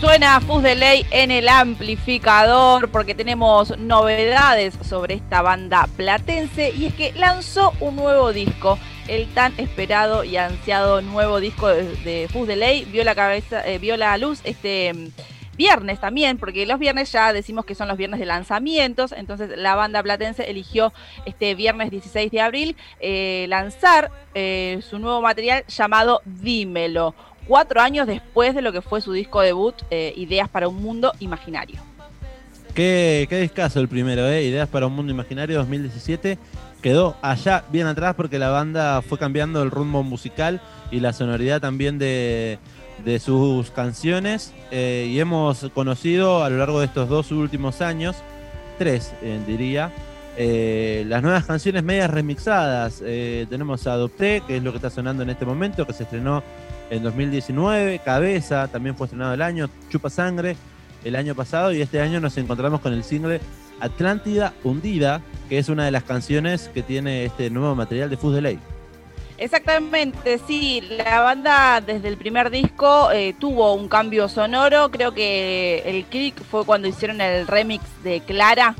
Suena Fus de Ley en el amplificador porque tenemos novedades sobre esta banda platense y es que lanzó un nuevo disco, el tan esperado y ansiado nuevo disco de, Fus de Ley vio la cabeza, eh, vio la luz este mm, viernes también, porque los viernes ya decimos que son los viernes de lanzamientos, entonces la banda platense eligió este viernes 16 de abril eh, lanzar eh, su nuevo material llamado Dímelo cuatro años después de lo que fue su disco debut, eh, Ideas para un Mundo Imaginario. Qué, qué el primero, ¿eh? Ideas para un Mundo Imaginario 2017. Quedó allá bien atrás porque la banda fue cambiando el rumbo musical y la sonoridad también de, sus canciones. Eh, y hemos conocido a lo largo de estos dos últimos años, tres eh, diría, las nuevas canciones medias remixadas. tenemos Adopté, que es lo que está sonando en este momento, que se estrenó en 2019, Cabeza también fue estrenado el año, Chupa Sangre el año pasado. Y este año nos encontramos con el single Atlántida Hundida, que es una de las canciones que tiene este nuevo material de Fuzz de Ley. Exactamente, sí, la banda desde el primer disco eh, tuvo un cambio sonoro, creo que el click fue cuando hicieron el remix de Clara,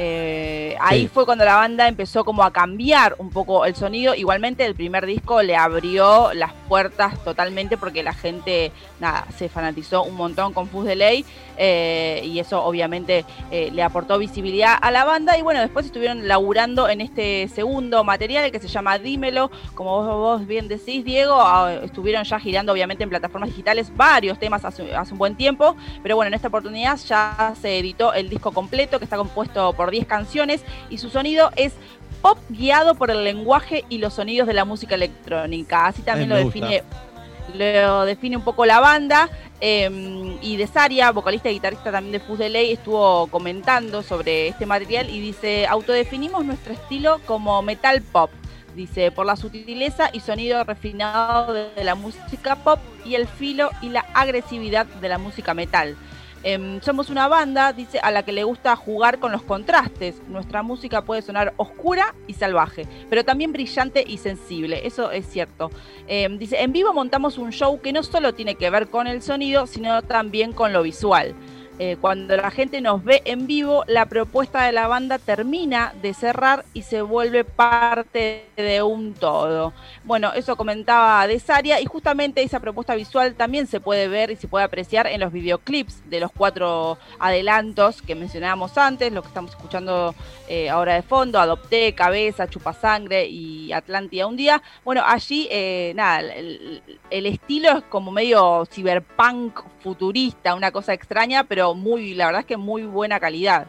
eh, ahí fue cuando la banda empezó como a cambiar un poco el sonido. Igualmente el primer disco le abrió las puertas totalmente porque la gente, nada, se fanatizó un montón con Fuzz de Ley eh, y eso obviamente eh, le aportó visibilidad a la banda. Y bueno, después estuvieron laburando en este segundo material que se llama Dímelo. Como vos, bien decís, Diego, ah, estuvieron ya girando obviamente en plataformas digitales varios temas hace, hace un buen tiempo, pero bueno, en esta oportunidad ya se editó el disco completo que está compuesto por 10 canciones y su sonido es pop guiado por el lenguaje y los sonidos de la música electrónica. Así también lo define lo define un poco la banda. Eh, y Desaria, vocalista y guitarrista también de Fuzz de Ley, estuvo comentando sobre este material y dice: Autodefinimos nuestro estilo como metal pop. Dice, por la sutileza y sonido refinado de la música pop y el filo y la agresividad de la música metal. Em, somos una banda, dice, a la que le gusta jugar con los contrastes. Nuestra música puede sonar oscura y salvaje, pero también brillante y sensible. Eso es cierto. Em, dice, en vivo montamos un show que no solo tiene que ver con el sonido, sino también con lo visual. Eh, cuando la gente nos ve en vivo, la propuesta de la banda termina de cerrar y se vuelve parte de un todo. Bueno, eso comentaba Desaria y justamente esa propuesta visual también se puede ver y se puede apreciar en los videoclips de los cuatro adelantos que mencionábamos antes, lo que estamos escuchando eh, ahora de fondo, Adopté, Cabeza, Chupasangre y Atlántida un día. Bueno, allí, eh, nada, el, el estilo es como medio cyberpunk futurista, una cosa extraña, pero muy, la verdad es que muy buena calidad.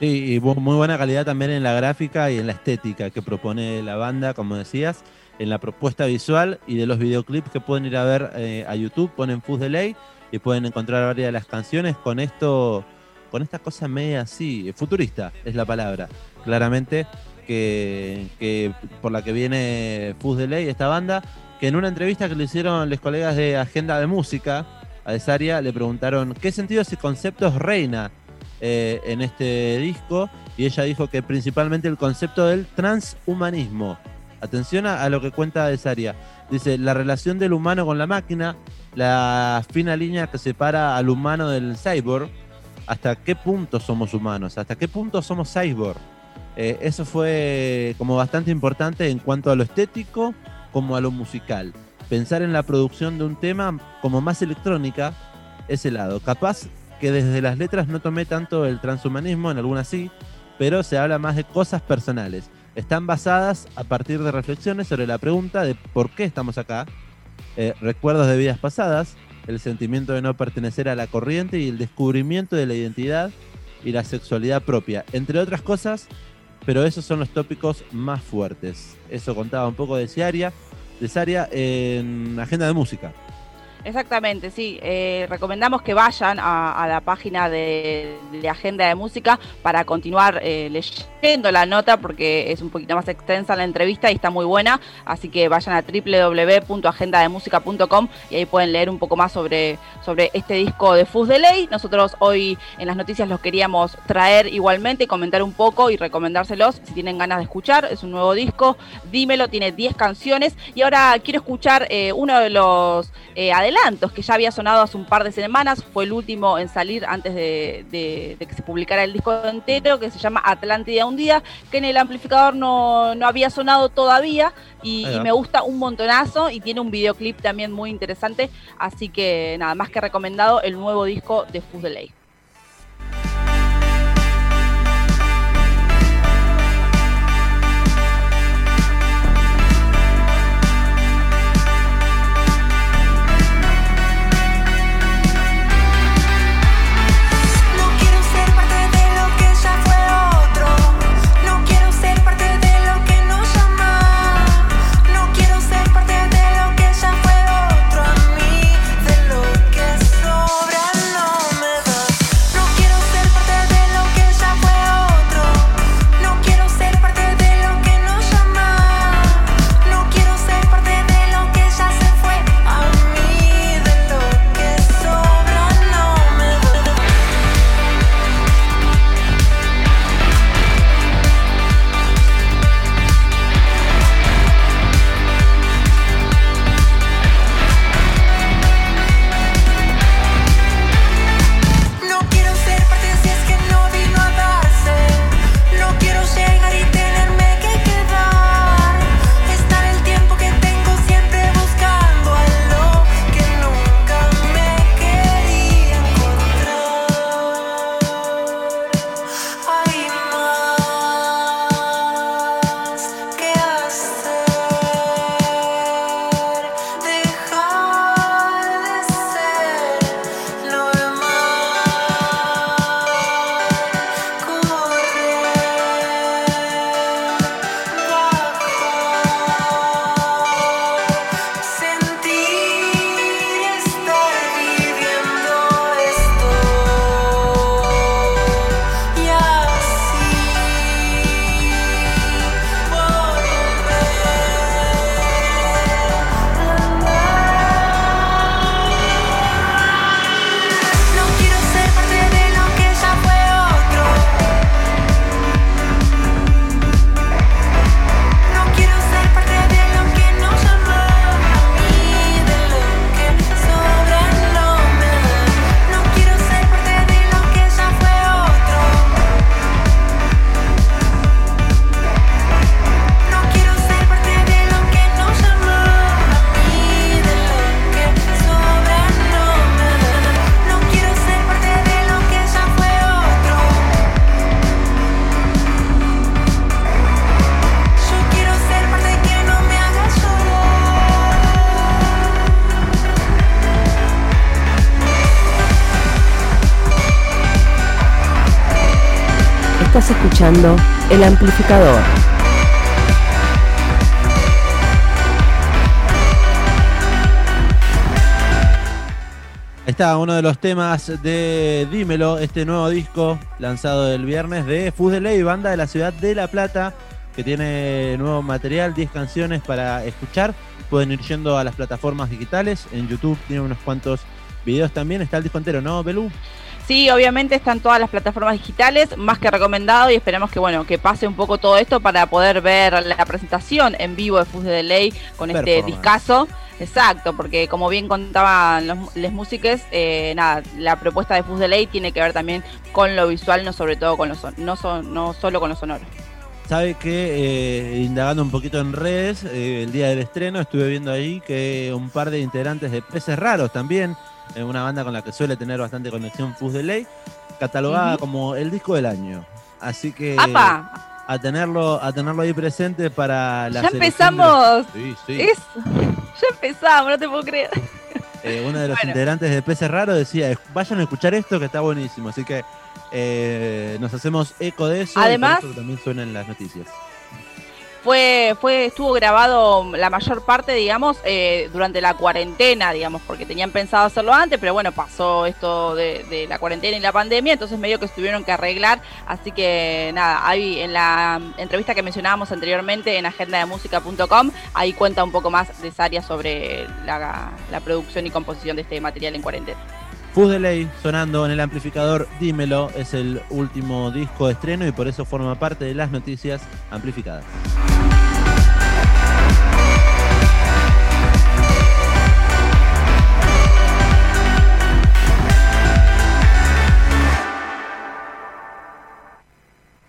Sí, y muy buena calidad también en la gráfica y en la estética que propone la banda, como decías, en la propuesta visual y de los videoclips que pueden ir a ver eh, a YouTube, ponen Fuzz de Ley y pueden encontrar varias de las canciones con esto, con esta cosa media así, futurista es la palabra, claramente, que, por la que viene Fuzz de Ley, esta banda, que en una entrevista que le hicieron los colegas de Agenda de Música, a Desaria le preguntaron qué sentido ese concepto reina eh, en este disco y ella dijo que principalmente el concepto del transhumanismo. Atención a, lo que cuenta Desaria. Dice, la relación del humano con la máquina, la fina línea que separa al humano del cyborg, hasta qué punto somos humanos, hasta qué punto somos cyborg. Eh, eso fue como bastante importante en cuanto a lo estético como a lo musical pensar en la producción de un tema como más electrónica, ese lado. Capaz que desde las letras no tomé tanto el transhumanismo, en algunas sí, pero se habla más de cosas personales. Están basadas a partir de reflexiones sobre la pregunta de por qué estamos acá, eh, recuerdos de vidas pasadas, el sentimiento de no pertenecer a la corriente y el descubrimiento de la identidad y la sexualidad propia, entre otras cosas, pero esos son los tópicos más fuertes. Eso contaba un poco de Ciaria Cesárea en Agenda de Música. Exactamente, sí. Eh, recomendamos que vayan a, la página de, Agenda de Música para continuar eh, leyendo la nota porque es un poquito más extensa la entrevista y está muy buena. Así que vayan a www.agendademusica.com y ahí pueden leer un poco más sobre, sobre este disco de Fuzz de Ley. Nosotros hoy en las noticias los queríamos traer igualmente, comentar un poco y recomendárselos si tienen ganas de escuchar. Es un nuevo disco. Dímelo, tiene 10 canciones y ahora quiero escuchar eh, uno de los adelantos adelantos que ya había sonado hace un par de semanas, fue el último en salir antes de, que se publicara el disco entero, que se llama Atlántida un día, que en el amplificador no, había sonado todavía y, me gusta un montonazo y tiene un videoclip también muy interesante, así que nada más que recomendado el nuevo disco de Fus de Ley. Escuchando El Amplificador. Está uno de los temas de Dímelo, este nuevo disco lanzado el viernes de Fus de Ley, banda de la ciudad de La Plata, que tiene nuevo material, 10 canciones para escuchar. Pueden ir yendo a las plataformas digitales. En YouTube tiene unos cuantos videos también. Está el disco entero, ¿no, Belú? Sí, obviamente están todas las plataformas digitales, más que recomendado y esperemos que bueno, que pase un poco todo esto para poder ver la presentación en vivo de Fus de Ley con este discazo. Exacto, porque como bien contaban los, les músicos, eh, nada, la propuesta de Fus de Ley tiene que ver también con lo visual, no sobre todo con lo no, son, no solo con lo sonoro. Sabe que eh, indagando un poquito en redes, eh, el día del estreno estuve viendo ahí que un par de integrantes de Peces Raros también es una banda con la que suele tener bastante conexión Fus de Ley, catalogada como el disco del año. Así que a tenerlo, a tenerlo ahí presente para la Ya empezamos. Sí, sí. Ya empezamos, no te puedo creer. Eh, uno de los integrantes de Peces Raro decía, vayan a escuchar esto que está buenísimo. Así que eh, nos hacemos eco de eso. Además, y también suena en las noticias fue, fue, estuvo grabado la mayor parte, digamos, eh, durante la cuarentena, digamos, porque tenían pensado hacerlo antes, pero bueno, pasó esto de, la cuarentena y la pandemia, entonces medio que estuvieron que arreglar, así que nada, ahí en la entrevista que mencionábamos anteriormente en agendademusica.com, ahí cuenta un poco más de Saria sobre la, la producción y composición de este material en cuarentena. Fus de Ley sonando en el amplificador, dímelo, es el último disco de estreno y por eso forma parte de las noticias amplificadas.